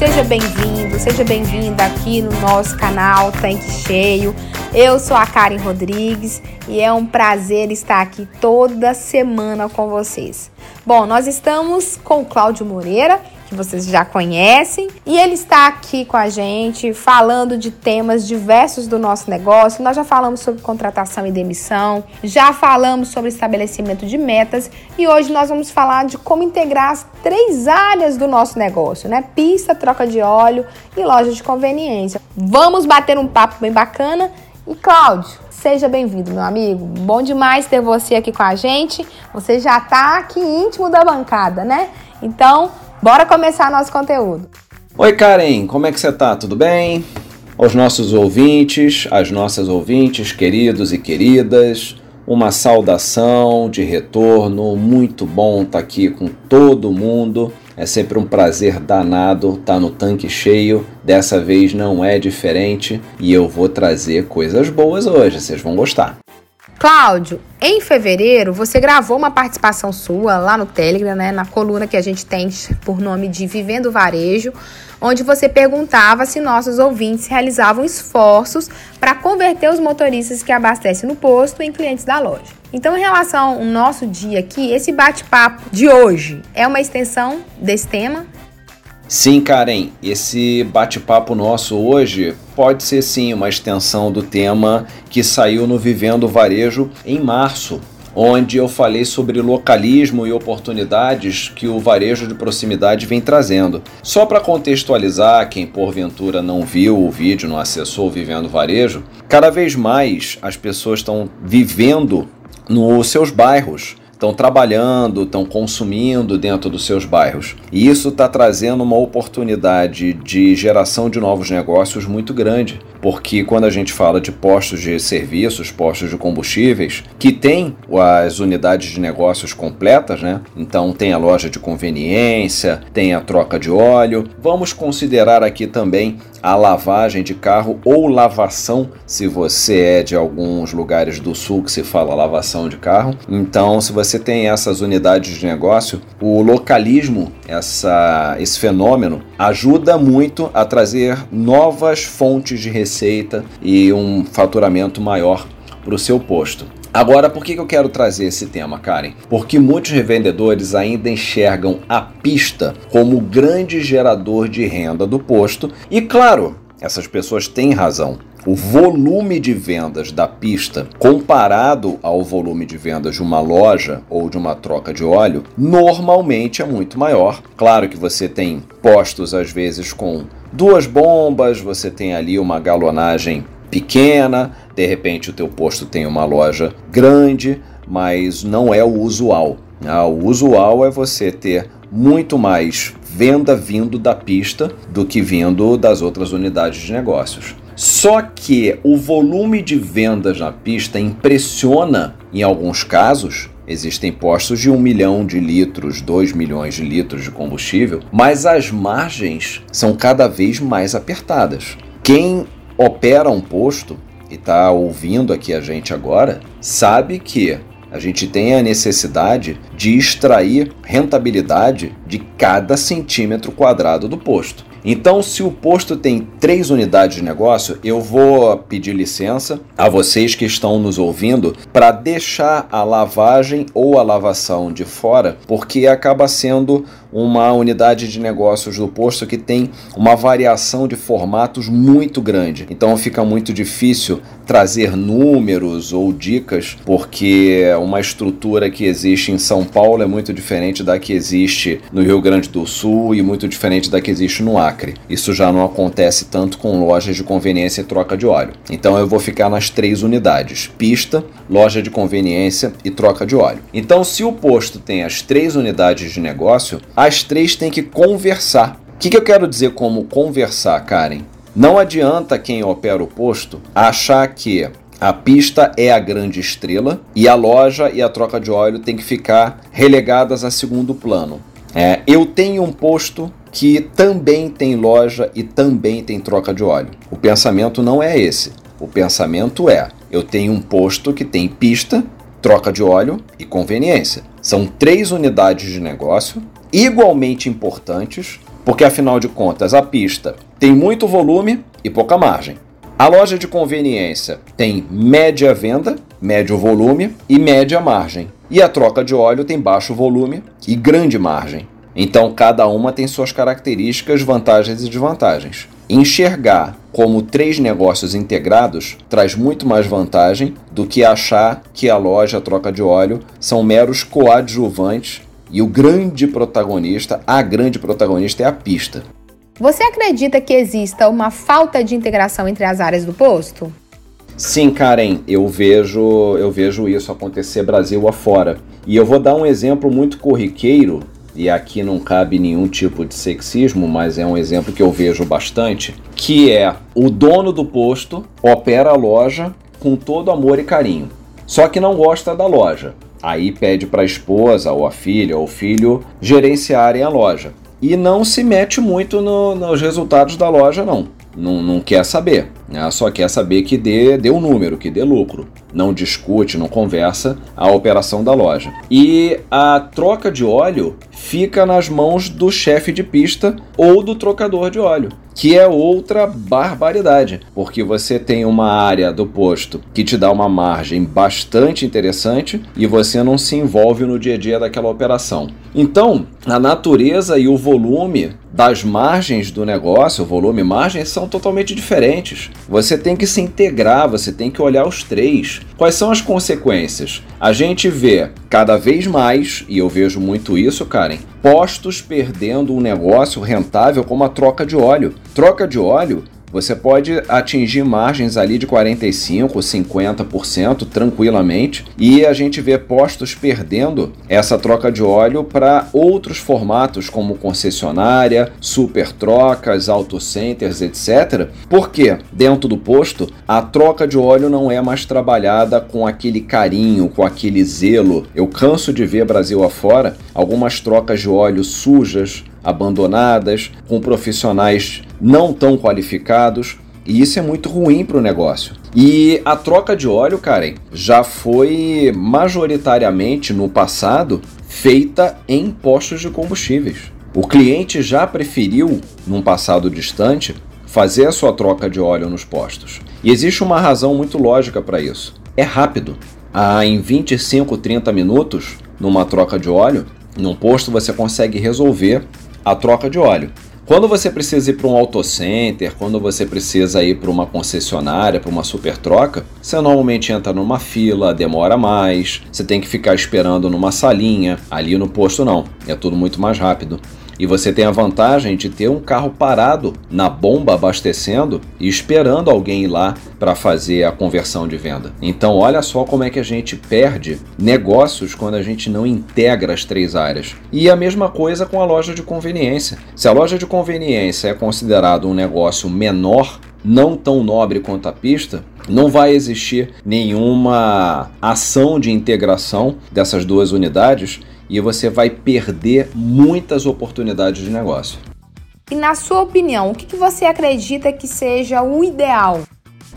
Seja bem-vindo, seja bem-vinda aqui no nosso canal Tanque Cheio. Eu sou a Karen Rodrigues e é um prazer estar aqui toda semana com vocês. Bom, nós estamos com o Cláudio Moreira, que vocês já conhecem, e ele está aqui com a gente falando de temas diversos do nosso negócio. Nós já falamos sobre contratação e demissão, já falamos sobre estabelecimento de metas e hoje nós vamos falar de como integrar as três áreas do nosso negócio, né? Pista, troca de óleo e loja de conveniência. Vamos bater um papo bem bacana. E Cláudio, seja bem-vindo, meu amigo. Bom demais ter você aqui com a gente. Você já está aqui íntimo da bancada, né? Então, Bora começar nosso conteúdo. Oi, Karen, como é que você tá? Tudo bem? Aos nossos ouvintes, às nossas ouvintes, queridos e queridas, uma saudação de retorno. Muito bom estar tá aqui com todo mundo. É sempre um prazer danado estar tá no tanque cheio. Dessa vez não é diferente e eu vou trazer coisas boas hoje, vocês vão gostar. Cláudio, em fevereiro você gravou uma participação sua lá no Telegram, né, na coluna que a gente tem por nome de Vivendo Varejo, onde você perguntava se nossos ouvintes realizavam esforços para converter os motoristas que abastecem no posto em clientes da loja. Então, em relação ao nosso dia aqui, esse bate-papo de hoje é uma extensão desse tema Sim, Karen, esse bate-papo nosso hoje pode ser sim uma extensão do tema que saiu no Vivendo Varejo em março, onde eu falei sobre localismo e oportunidades que o varejo de proximidade vem trazendo. Só para contextualizar quem porventura não viu o vídeo, não acessou o Vivendo Varejo, cada vez mais as pessoas estão vivendo nos seus bairros estão trabalhando, estão consumindo dentro dos seus bairros. E isso está trazendo uma oportunidade de geração de novos negócios muito grande, porque quando a gente fala de postos de serviços, postos de combustíveis, que tem as unidades de negócios completas, né? Então tem a loja de conveniência, tem a troca de óleo. Vamos considerar aqui também a lavagem de carro ou lavação, se você é de alguns lugares do sul que se fala lavação de carro. Então, se você tem essas unidades de negócio, o localismo, essa, esse fenômeno, ajuda muito a trazer novas fontes de receita e um faturamento maior para o seu posto. Agora, por que eu quero trazer esse tema, Karen? Porque muitos revendedores ainda enxergam a pista como grande gerador de renda do posto, e claro, essas pessoas têm razão. O volume de vendas da pista comparado ao volume de vendas de uma loja ou de uma troca de óleo normalmente é muito maior. Claro que você tem postos às vezes com duas bombas, você tem ali uma galonagem pequena, de repente o teu posto tem uma loja grande, mas não é o usual. Ah, o usual é você ter muito mais venda vindo da pista do que vindo das outras unidades de negócios. Só que o volume de vendas na pista impressiona em alguns casos. Existem postos de 1 milhão de litros, 2 milhões de litros de combustível, mas as margens são cada vez mais apertadas. Quem opera um posto e está ouvindo aqui a gente agora, sabe que a gente tem a necessidade de extrair rentabilidade de cada centímetro quadrado do posto. Então, se o posto tem três unidades de negócio, eu vou pedir licença a vocês que estão nos ouvindo para deixar a lavagem ou a lavação de fora, porque acaba sendo uma unidade de negócios do posto que tem uma variação de formatos muito grande. Então fica muito difícil trazer números ou dicas, porque uma estrutura que existe em São Paulo é muito diferente da que existe no Rio Grande do Sul e muito diferente da que existe no Acre. Isso já não acontece tanto com lojas de conveniência e troca de óleo. Então eu vou ficar nas três unidades: pista, loja de conveniência e troca de óleo. Então, se o posto tem as três unidades de negócio, as três têm que conversar. O que, que eu quero dizer como conversar, Karen? Não adianta quem opera o posto achar que a pista é a grande estrela e a loja e a troca de óleo tem que ficar relegadas a segundo plano. É, eu tenho um posto que também tem loja e também tem troca de óleo. O pensamento não é esse. O pensamento é: eu tenho um posto que tem pista, troca de óleo e conveniência. São três unidades de negócio igualmente importantes, porque afinal de contas a pista tem muito volume e pouca margem. A loja de conveniência tem média venda, médio volume e média margem. E a troca de óleo tem baixo volume e grande margem. Então cada uma tem suas características, vantagens e desvantagens. Enxergar como três negócios integrados traz muito mais vantagem do que achar que a loja a troca de óleo são meros coadjuvantes e o grande protagonista, a grande protagonista é a pista. Você acredita que exista uma falta de integração entre as áreas do posto? Sim, Karen, eu vejo, eu vejo isso acontecer Brasil afora. E eu vou dar um exemplo muito corriqueiro, e aqui não cabe nenhum tipo de sexismo, mas é um exemplo que eu vejo bastante, que é o dono do posto opera a loja com todo amor e carinho. Só que não gosta da loja. Aí pede para a esposa ou a filha ou o filho gerenciarem a loja e não se mete muito no, nos resultados da loja, não. Não, não quer saber? Só quer saber que dê, dê um número, que dê lucro. Não discute, não conversa a operação da loja. E a troca de óleo fica nas mãos do chefe de pista ou do trocador de óleo que é outra barbaridade, porque você tem uma área do posto que te dá uma margem bastante interessante e você não se envolve no dia a dia daquela operação. Então, a natureza e o volume das margens do negócio, volume e margem, são totalmente diferentes. Você tem que se integrar, você tem que olhar os três. Quais são as consequências? A gente vê cada vez mais, e eu vejo muito isso, Karen, postos perdendo um negócio rentável como a troca de óleo. Troca de óleo você pode atingir margens ali de 45%, 50% tranquilamente, e a gente vê postos perdendo essa troca de óleo para outros formatos como concessionária, super trocas, auto centers, etc. Porque dentro do posto a troca de óleo não é mais trabalhada com aquele carinho, com aquele zelo. Eu canso de ver Brasil afora algumas trocas de óleo sujas, abandonadas, com profissionais não tão qualificados. E isso é muito ruim para o negócio. E a troca de óleo, Karen, já foi majoritariamente no passado feita em postos de combustíveis. O cliente já preferiu, num passado distante, fazer a sua troca de óleo nos postos. E existe uma razão muito lógica para isso. É rápido. Ah, em 25, 30 minutos, numa troca de óleo, num posto você consegue resolver a troca de óleo. Quando você precisa ir para um auto center, quando você precisa ir para uma concessionária, para uma super troca, você normalmente entra numa fila, demora mais, você tem que ficar esperando numa salinha. Ali no posto não, é tudo muito mais rápido. E você tem a vantagem de ter um carro parado na bomba abastecendo e esperando alguém ir lá para fazer a conversão de venda. Então, olha só como é que a gente perde negócios quando a gente não integra as três áreas. E a mesma coisa com a loja de conveniência. Se a loja de conveniência é considerado um negócio menor, não tão nobre quanto a pista, não vai existir nenhuma ação de integração dessas duas unidades e você vai perder muitas oportunidades de negócio. E na sua opinião, o que você acredita que seja o ideal?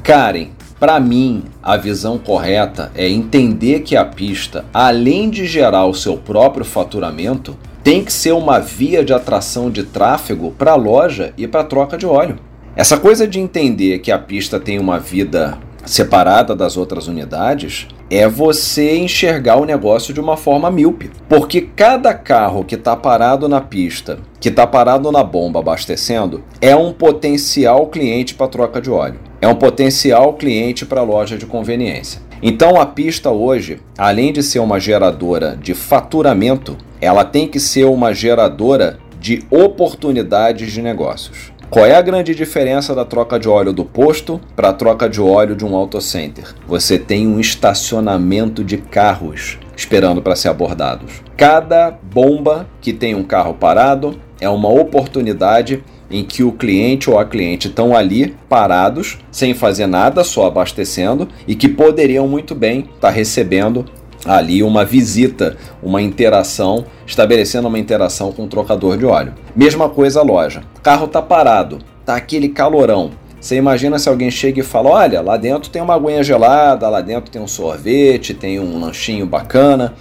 Karen, para mim, a visão correta é entender que a pista, além de gerar o seu próprio faturamento, tem que ser uma via de atração de tráfego para a loja e para troca de óleo. Essa coisa de entender que a pista tem uma vida separada das outras unidades é você enxergar o negócio de uma forma míope. Porque cada carro que está parado na pista, que está parado na bomba abastecendo, é um potencial cliente para troca de óleo. É um potencial cliente para loja de conveniência. Então a pista hoje, além de ser uma geradora de faturamento, ela tem que ser uma geradora de oportunidades de negócios. Qual é a grande diferença da troca de óleo do posto para a troca de óleo de um auto center? Você tem um estacionamento de carros esperando para ser abordados. Cada bomba que tem um carro parado é uma oportunidade em que o cliente ou a cliente estão ali parados, sem fazer nada, só abastecendo e que poderiam muito bem estar tá recebendo ali uma visita, uma interação, estabelecendo uma interação com o trocador de óleo. Mesma coisa a loja. O carro tá parado, tá aquele calorão. Você imagina se alguém chega e fala: Olha, lá dentro tem uma aguinha gelada, lá dentro tem um sorvete, tem um lanchinho bacana.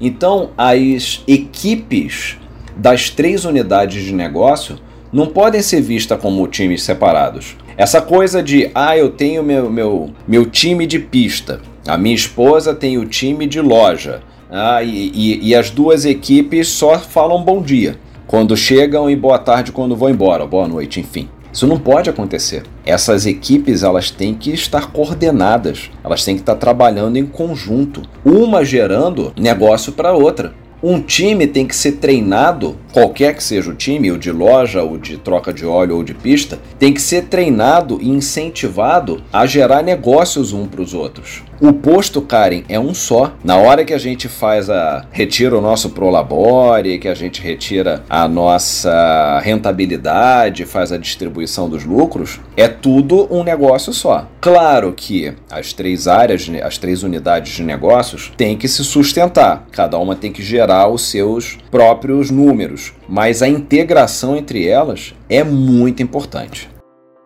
Então, as equipes das três unidades de negócio não podem ser vistas como times separados. Essa coisa de, ah, eu tenho meu, meu, meu time de pista, a minha esposa tem o time de loja, ah, e, e, e as duas equipes só falam bom dia quando chegam e boa tarde quando vão embora, boa noite, enfim. Isso não pode acontecer. Essas equipes elas têm que estar coordenadas, elas têm que estar trabalhando em conjunto, uma gerando negócio para outra. Um time tem que ser treinado, qualquer que seja o time, ou de loja, ou de troca de óleo, ou de pista, tem que ser treinado e incentivado a gerar negócios um para os outros. O posto, Karen, é um só. Na hora que a gente faz a retira o nosso prolabore, que a gente retira a nossa rentabilidade, faz a distribuição dos lucros, é tudo um negócio só. Claro que as três áreas, as três unidades de negócios têm que se sustentar. Cada uma tem que gerar os seus próprios números, mas a integração entre elas é muito importante.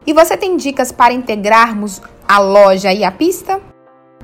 E você tem dicas para integrarmos a loja e a pista?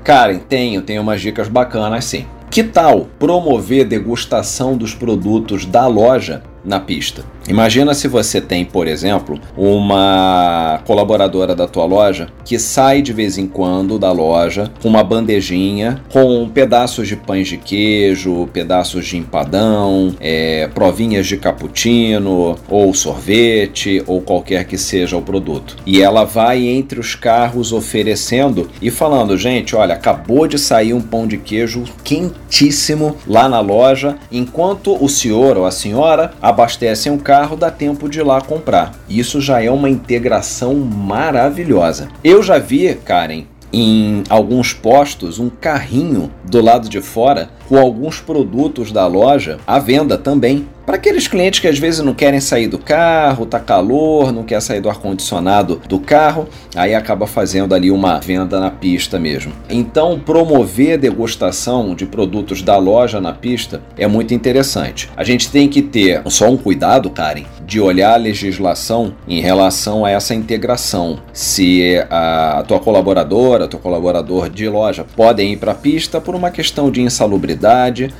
Karen, tenho, tenho umas dicas bacanas sim. Que tal promover degustação dos produtos da loja na pista? Imagina se você tem, por exemplo, uma colaboradora da tua loja que sai de vez em quando da loja com uma bandejinha com pedaços de pães de queijo, pedaços de empadão, é, provinhas de cappuccino ou sorvete ou qualquer que seja o produto. E ela vai entre os carros oferecendo e falando: gente, olha, acabou de sair um pão de queijo quentíssimo lá na loja, enquanto o senhor ou a senhora abastecem o carro dá tempo de ir lá comprar. Isso já é uma integração maravilhosa. Eu já vi, Karen, em alguns postos um carrinho do lado de fora com alguns produtos da loja à venda também. Para aqueles clientes que às vezes não querem sair do carro, tá calor, não quer sair do ar-condicionado do carro, aí acaba fazendo ali uma venda na pista mesmo. Então, promover degustação de produtos da loja na pista é muito interessante. A gente tem que ter só um cuidado, Karen, de olhar a legislação em relação a essa integração. Se a tua colaboradora, teu colaborador de loja podem ir para a pista por uma questão de insalubridade,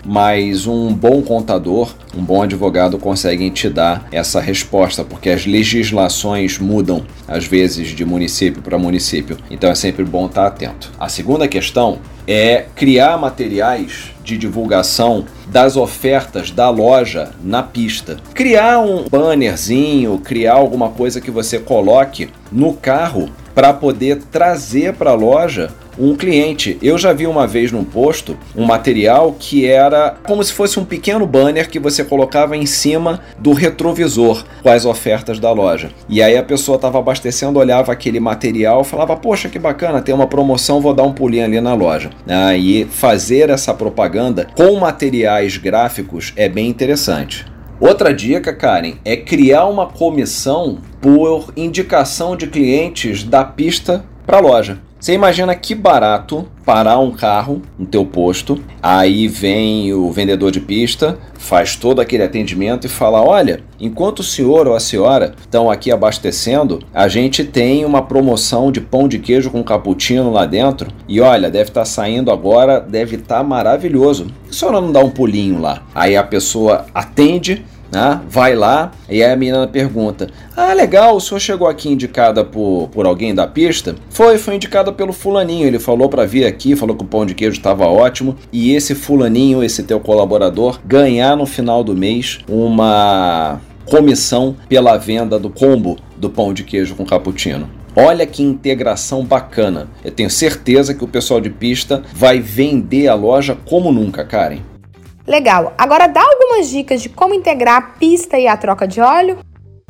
mas um bom contador, um bom advogado conseguem te dar essa resposta, porque as legislações mudam às vezes de município para município. Então é sempre bom estar atento. A segunda questão é criar materiais de divulgação das ofertas da loja na pista. Criar um bannerzinho, criar alguma coisa que você coloque no carro para poder trazer para a loja um cliente. Eu já vi uma vez num posto um material que era como se fosse um pequeno banner que você colocava em cima do retrovisor com as ofertas da loja. E aí a pessoa estava abastecendo, olhava aquele material, falava: Poxa, que bacana, tem uma promoção, vou dar um pulinho ali na loja. Aí fazer essa propaganda com materiais gráficos é bem interessante. Outra dica, Karen, é criar uma comissão por indicação de clientes da pista para a loja. Você imagina que barato parar um carro no teu posto, aí vem o vendedor de pista, faz todo aquele atendimento e fala: "Olha, enquanto o senhor ou a senhora estão aqui abastecendo, a gente tem uma promoção de pão de queijo com cappuccino lá dentro e olha, deve estar tá saindo agora, deve estar tá maravilhoso. a senhora não dá um pulinho lá?" Aí a pessoa atende né? Vai lá e aí a menina pergunta: Ah, legal, o senhor chegou aqui indicada por, por alguém da pista? Foi, foi indicada pelo fulaninho. Ele falou para vir aqui, falou que o pão de queijo estava ótimo. E esse fulaninho, esse teu colaborador, ganhar no final do mês uma comissão pela venda do combo do pão de queijo com cappuccino. Olha que integração bacana. Eu tenho certeza que o pessoal de pista vai vender a loja como nunca, Karen. Legal. Agora dá algumas dicas de como integrar a pista e a troca de óleo?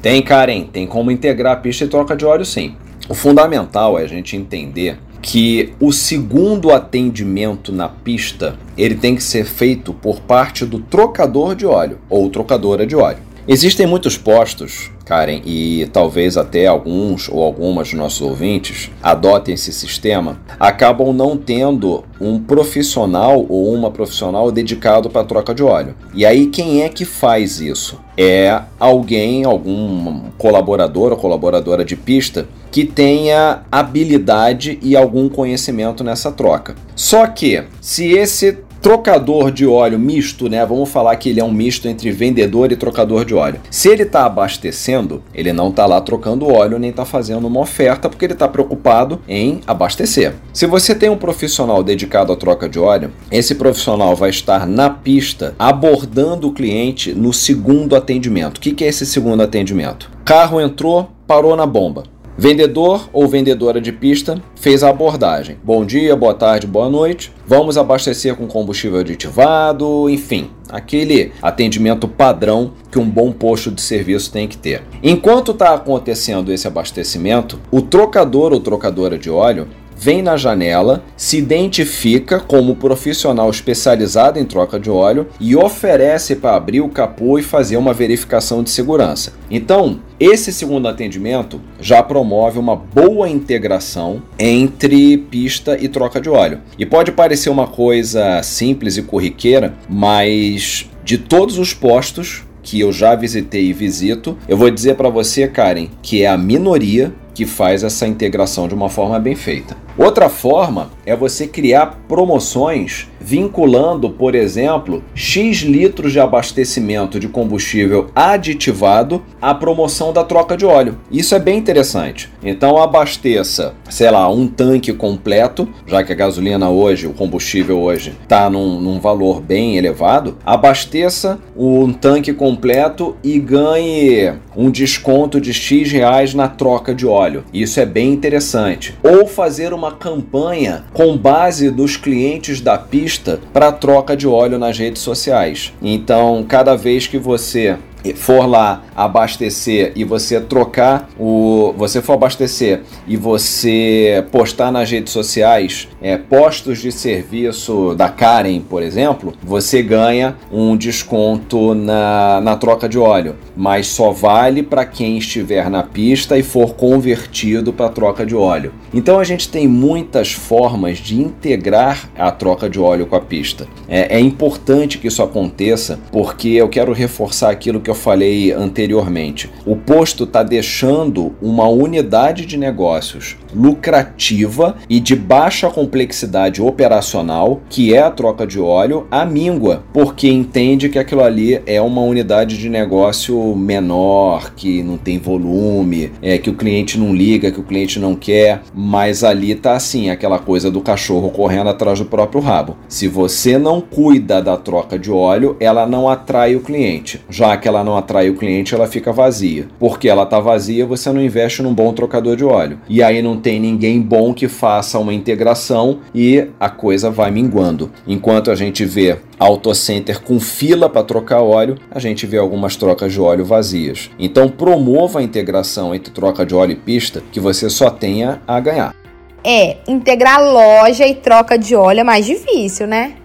Tem, Karen, tem como integrar a pista e troca de óleo sim. O fundamental é a gente entender que o segundo atendimento na pista ele tem que ser feito por parte do trocador de óleo ou trocadora de óleo. Existem muitos postos, Karen, e talvez até alguns ou algumas dos nossos ouvintes adotem esse sistema, acabam não tendo um profissional ou uma profissional dedicado para troca de óleo. E aí quem é que faz isso? É alguém, algum colaborador ou colaboradora de pista que tenha habilidade e algum conhecimento nessa troca. Só que se esse trocador de óleo misto, né? Vamos falar que ele é um misto entre vendedor e trocador de óleo. Se ele está abastecendo, ele não está lá trocando óleo nem está fazendo uma oferta porque ele está preocupado em abastecer. Se você tem um profissional dedicado à troca de óleo, esse profissional vai estar na pista abordando o cliente no segundo atendimento. O que é esse segundo atendimento? Carro entrou, parou na bomba. Vendedor ou vendedora de pista fez a abordagem. Bom dia, boa tarde, boa noite. Vamos abastecer com combustível aditivado, enfim, aquele atendimento padrão que um bom posto de serviço tem que ter. Enquanto está acontecendo esse abastecimento, o trocador ou trocadora de óleo vem na janela, se identifica como profissional especializado em troca de óleo e oferece para abrir o capô e fazer uma verificação de segurança. Então, esse segundo atendimento já promove uma boa integração entre pista e troca de óleo. E pode parecer uma coisa simples e corriqueira, mas de todos os postos que eu já visitei e visito, eu vou dizer para você, Karen, que é a minoria que faz essa integração de uma forma bem feita. Outra forma é você criar promoções vinculando, por exemplo, X litros de abastecimento de combustível aditivado à promoção da troca de óleo. Isso é bem interessante. Então abasteça, sei lá, um tanque completo, já que a gasolina hoje, o combustível hoje, está num, num valor bem elevado. Abasteça um tanque completo e ganhe um desconto de X reais na troca de óleo. Isso é bem interessante. Ou fazer uma campanha com base dos clientes da pista para troca de óleo nas redes sociais. Então, cada vez que você for lá abastecer e você trocar o. Você for abastecer e você postar nas redes sociais é, postos de serviço da Karen, por exemplo, você ganha um desconto na, na troca de óleo. Mas só vale para quem estiver na pista e for convertido para troca de óleo. Então a gente tem muitas formas de integrar a troca de óleo com a pista. É, é importante que isso aconteça porque eu quero reforçar aquilo que eu falei anteriormente. O posto está deixando uma unidade de negócios lucrativa e de baixa complexidade operacional, que é a troca de óleo, à míngua, porque entende que aquilo ali é uma unidade de negócio menor, que não tem volume, é que o cliente não liga, que o cliente não quer, mas ali tá assim, aquela coisa do cachorro correndo atrás do próprio rabo. Se você não cuida da troca de óleo, ela não atrai o cliente. Já que ela não atrai o cliente, ela fica vazia. Porque ela tá vazia, você não investe num bom trocador de óleo. E aí não tem ninguém bom que faça uma integração e a coisa vai minguando. Enquanto a gente vê autocenter com fila para trocar óleo, a gente vê algumas trocas de óleo vazias. Então promova a integração entre troca de óleo e pista que você só tenha a ganhar. É, integrar loja e troca de óleo é mais difícil, né?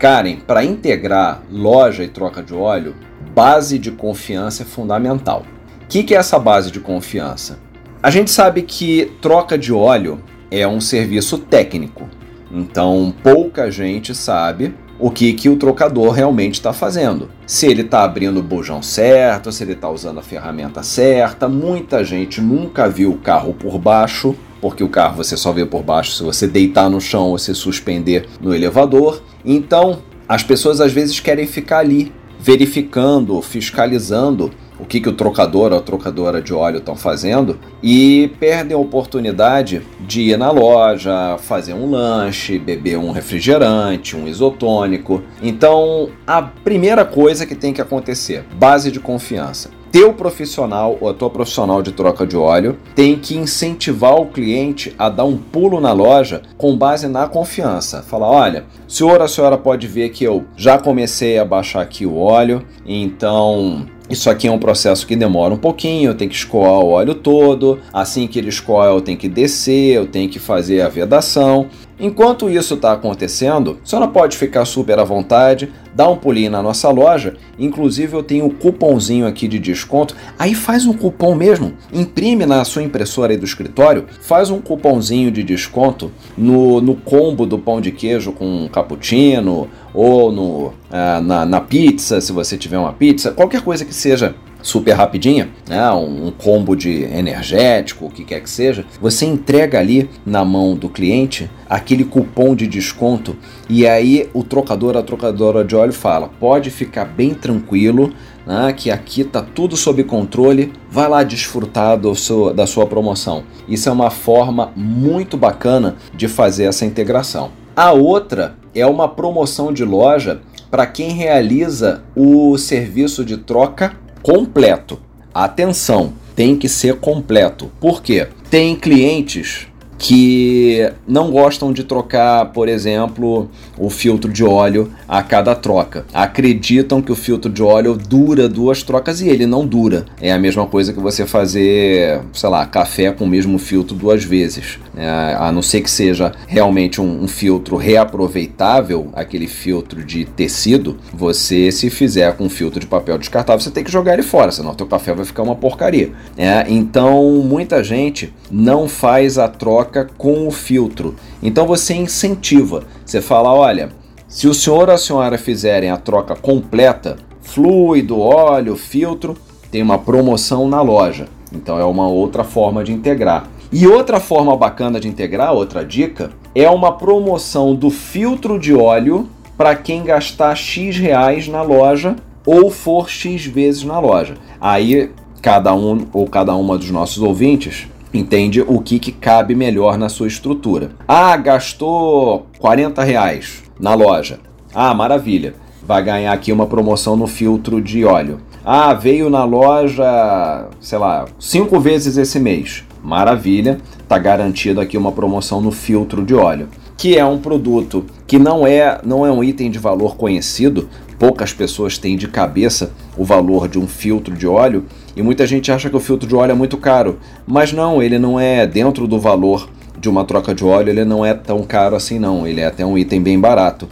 Karen, para integrar loja e troca de óleo, base de confiança é fundamental. O que, que é essa base de confiança? A gente sabe que troca de óleo é um serviço técnico, então pouca gente sabe o que, que o trocador realmente está fazendo. Se ele está abrindo o bujão certo, se ele está usando a ferramenta certa. Muita gente nunca viu o carro por baixo, porque o carro você só vê por baixo se você deitar no chão ou se suspender no elevador. Então, as pessoas às vezes querem ficar ali verificando, fiscalizando o que, que o trocador ou a trocadora de óleo estão fazendo e perdem a oportunidade de ir na loja, fazer um lanche, beber um refrigerante, um isotônico. Então, a primeira coisa que tem que acontecer, base de confiança. Teu profissional ou a tua profissional de troca de óleo tem que incentivar o cliente a dar um pulo na loja com base na confiança. Falar: olha, senhor, a senhora pode ver que eu já comecei a baixar aqui o óleo, então isso aqui é um processo que demora um pouquinho, eu tenho que escoar o óleo todo. Assim que ele escoa, eu tenho que descer, eu tenho que fazer a vedação. Enquanto isso está acontecendo, a senhora pode ficar super à vontade, dá um pulinho na nossa loja. Inclusive eu tenho um cupomzinho aqui de desconto. Aí faz um cupom mesmo, imprime na sua impressora aí do escritório, faz um cupomzinho de desconto no, no combo do pão de queijo com cappuccino ou no, ah, na, na pizza, se você tiver uma pizza, qualquer coisa que seja super rapidinha, né, um combo de energético, o que quer que seja, você entrega ali na mão do cliente aquele cupom de desconto e aí o trocador, a trocadora de óleo fala: pode ficar bem tranquilo. Né, que aqui tá tudo sob controle, vai lá desfrutar do seu, da sua promoção. Isso é uma forma muito bacana de fazer essa integração. A outra é uma promoção de loja para quem realiza o serviço de troca completo. Atenção, tem que ser completo. Por quê? Tem clientes que não gostam de trocar, por exemplo, o filtro de óleo a cada troca. Acreditam que o filtro de óleo dura duas trocas e ele não dura. É a mesma coisa que você fazer, sei lá, café com o mesmo filtro duas vezes. É, a não ser que seja realmente um, um filtro reaproveitável, aquele filtro de tecido, você se fizer com filtro de papel descartável, você tem que jogar ele fora, senão o teu café vai ficar uma porcaria. É, então, muita gente não faz a troca troca com o filtro. Então você incentiva. Você fala: olha, se o senhor ou a senhora fizerem a troca completa, fluido, óleo, filtro, tem uma promoção na loja. Então é uma outra forma de integrar. E outra forma bacana de integrar, outra dica, é uma promoção do filtro de óleo para quem gastar X reais na loja ou for X vezes na loja. Aí cada um ou cada uma dos nossos ouvintes entende o que, que cabe melhor na sua estrutura. Ah, gastou 40 reais na loja. Ah, maravilha. Vai ganhar aqui uma promoção no filtro de óleo. Ah, veio na loja, sei lá, cinco vezes esse mês. Maravilha, tá garantido aqui uma promoção no filtro de óleo, que é um produto que não é, não é um item de valor conhecido, poucas pessoas têm de cabeça o valor de um filtro de óleo e muita gente acha que o filtro de óleo é muito caro, mas não, ele não é dentro do valor de uma troca de óleo, ele não é tão caro assim não, ele é até um item bem barato.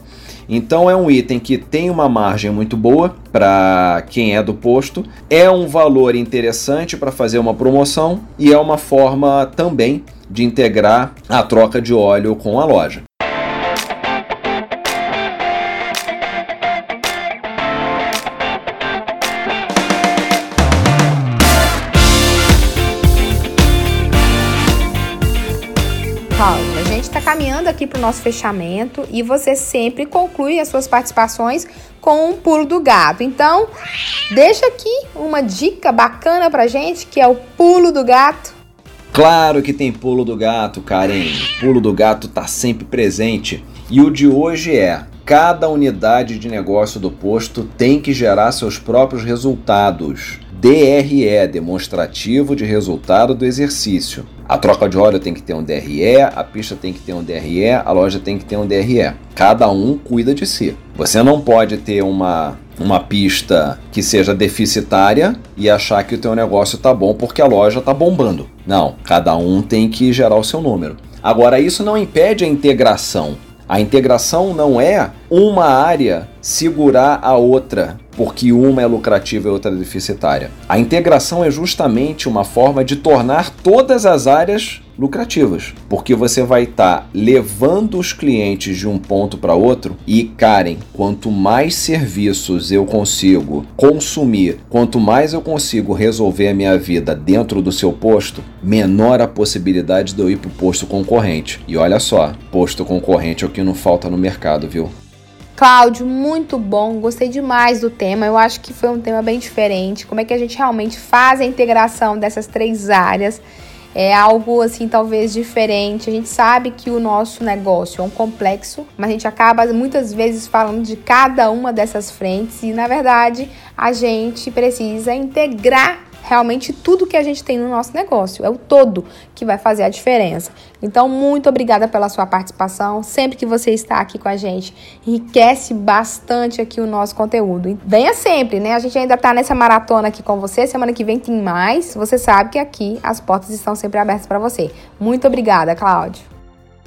Então é um item que tem uma margem muito boa para quem é do posto, é um valor interessante para fazer uma promoção e é uma forma também de integrar a troca de óleo com a loja. Aqui para o nosso fechamento e você sempre conclui as suas participações com um pulo do gato. Então, deixa aqui uma dica bacana para gente que é o pulo do gato. Claro que tem pulo do gato, Karen. Pulo do gato está sempre presente. E o de hoje é: cada unidade de negócio do posto tem que gerar seus próprios resultados. DRE demonstrativo de resultado do exercício. A troca de óleo tem que ter um DRE, a pista tem que ter um DRE, a loja tem que ter um DRE. Cada um cuida de si. Você não pode ter uma uma pista que seja deficitária e achar que o teu negócio tá bom porque a loja tá bombando. Não, cada um tem que gerar o seu número. Agora isso não impede a integração. A integração não é uma área segurar a outra, porque uma é lucrativa e outra é deficitária. A integração é justamente uma forma de tornar todas as áreas lucrativas, porque você vai estar tá levando os clientes de um ponto para outro e, Karen, quanto mais serviços eu consigo consumir, quanto mais eu consigo resolver a minha vida dentro do seu posto, menor a possibilidade de eu ir para o posto concorrente. E olha só, posto concorrente é o que não falta no mercado, viu? Cláudio, muito bom, gostei demais do tema. Eu acho que foi um tema bem diferente. Como é que a gente realmente faz a integração dessas três áreas? É algo assim, talvez diferente. A gente sabe que o nosso negócio é um complexo, mas a gente acaba muitas vezes falando de cada uma dessas frentes e, na verdade, a gente precisa integrar realmente tudo que a gente tem no nosso negócio. É o todo que vai fazer a diferença. Então, muito obrigada pela sua participação. Sempre que você está aqui com a gente, enriquece bastante aqui o nosso conteúdo. E venha sempre, né? A gente ainda está nessa maratona aqui com você. Semana que vem tem mais. Você sabe que aqui as portas estão sempre abertas para você. Muito obrigada, Cláudio.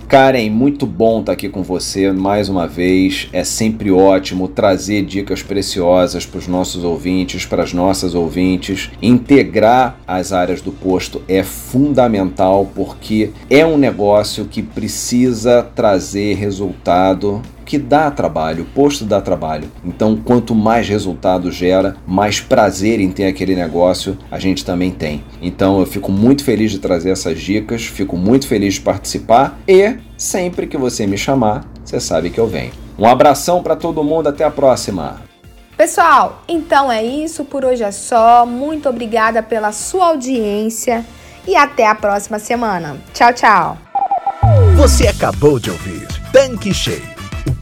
Karen, muito bom estar aqui com você mais uma vez. É sempre ótimo trazer dicas preciosas para os nossos ouvintes, para as nossas ouvintes. Integrar as áreas do posto é fundamental porque é um negócio que precisa trazer resultado que dá trabalho, o posto dá trabalho. Então, quanto mais resultado gera, mais prazer em ter aquele negócio a gente também tem. Então, eu fico muito feliz de trazer essas dicas, fico muito feliz de participar e sempre que você me chamar, você sabe que eu venho. Um abração para todo mundo, até a próxima. Pessoal, então é isso, por hoje é só. Muito obrigada pela sua audiência e até a próxima semana. Tchau, tchau. Você acabou de ouvir Tanque Cheio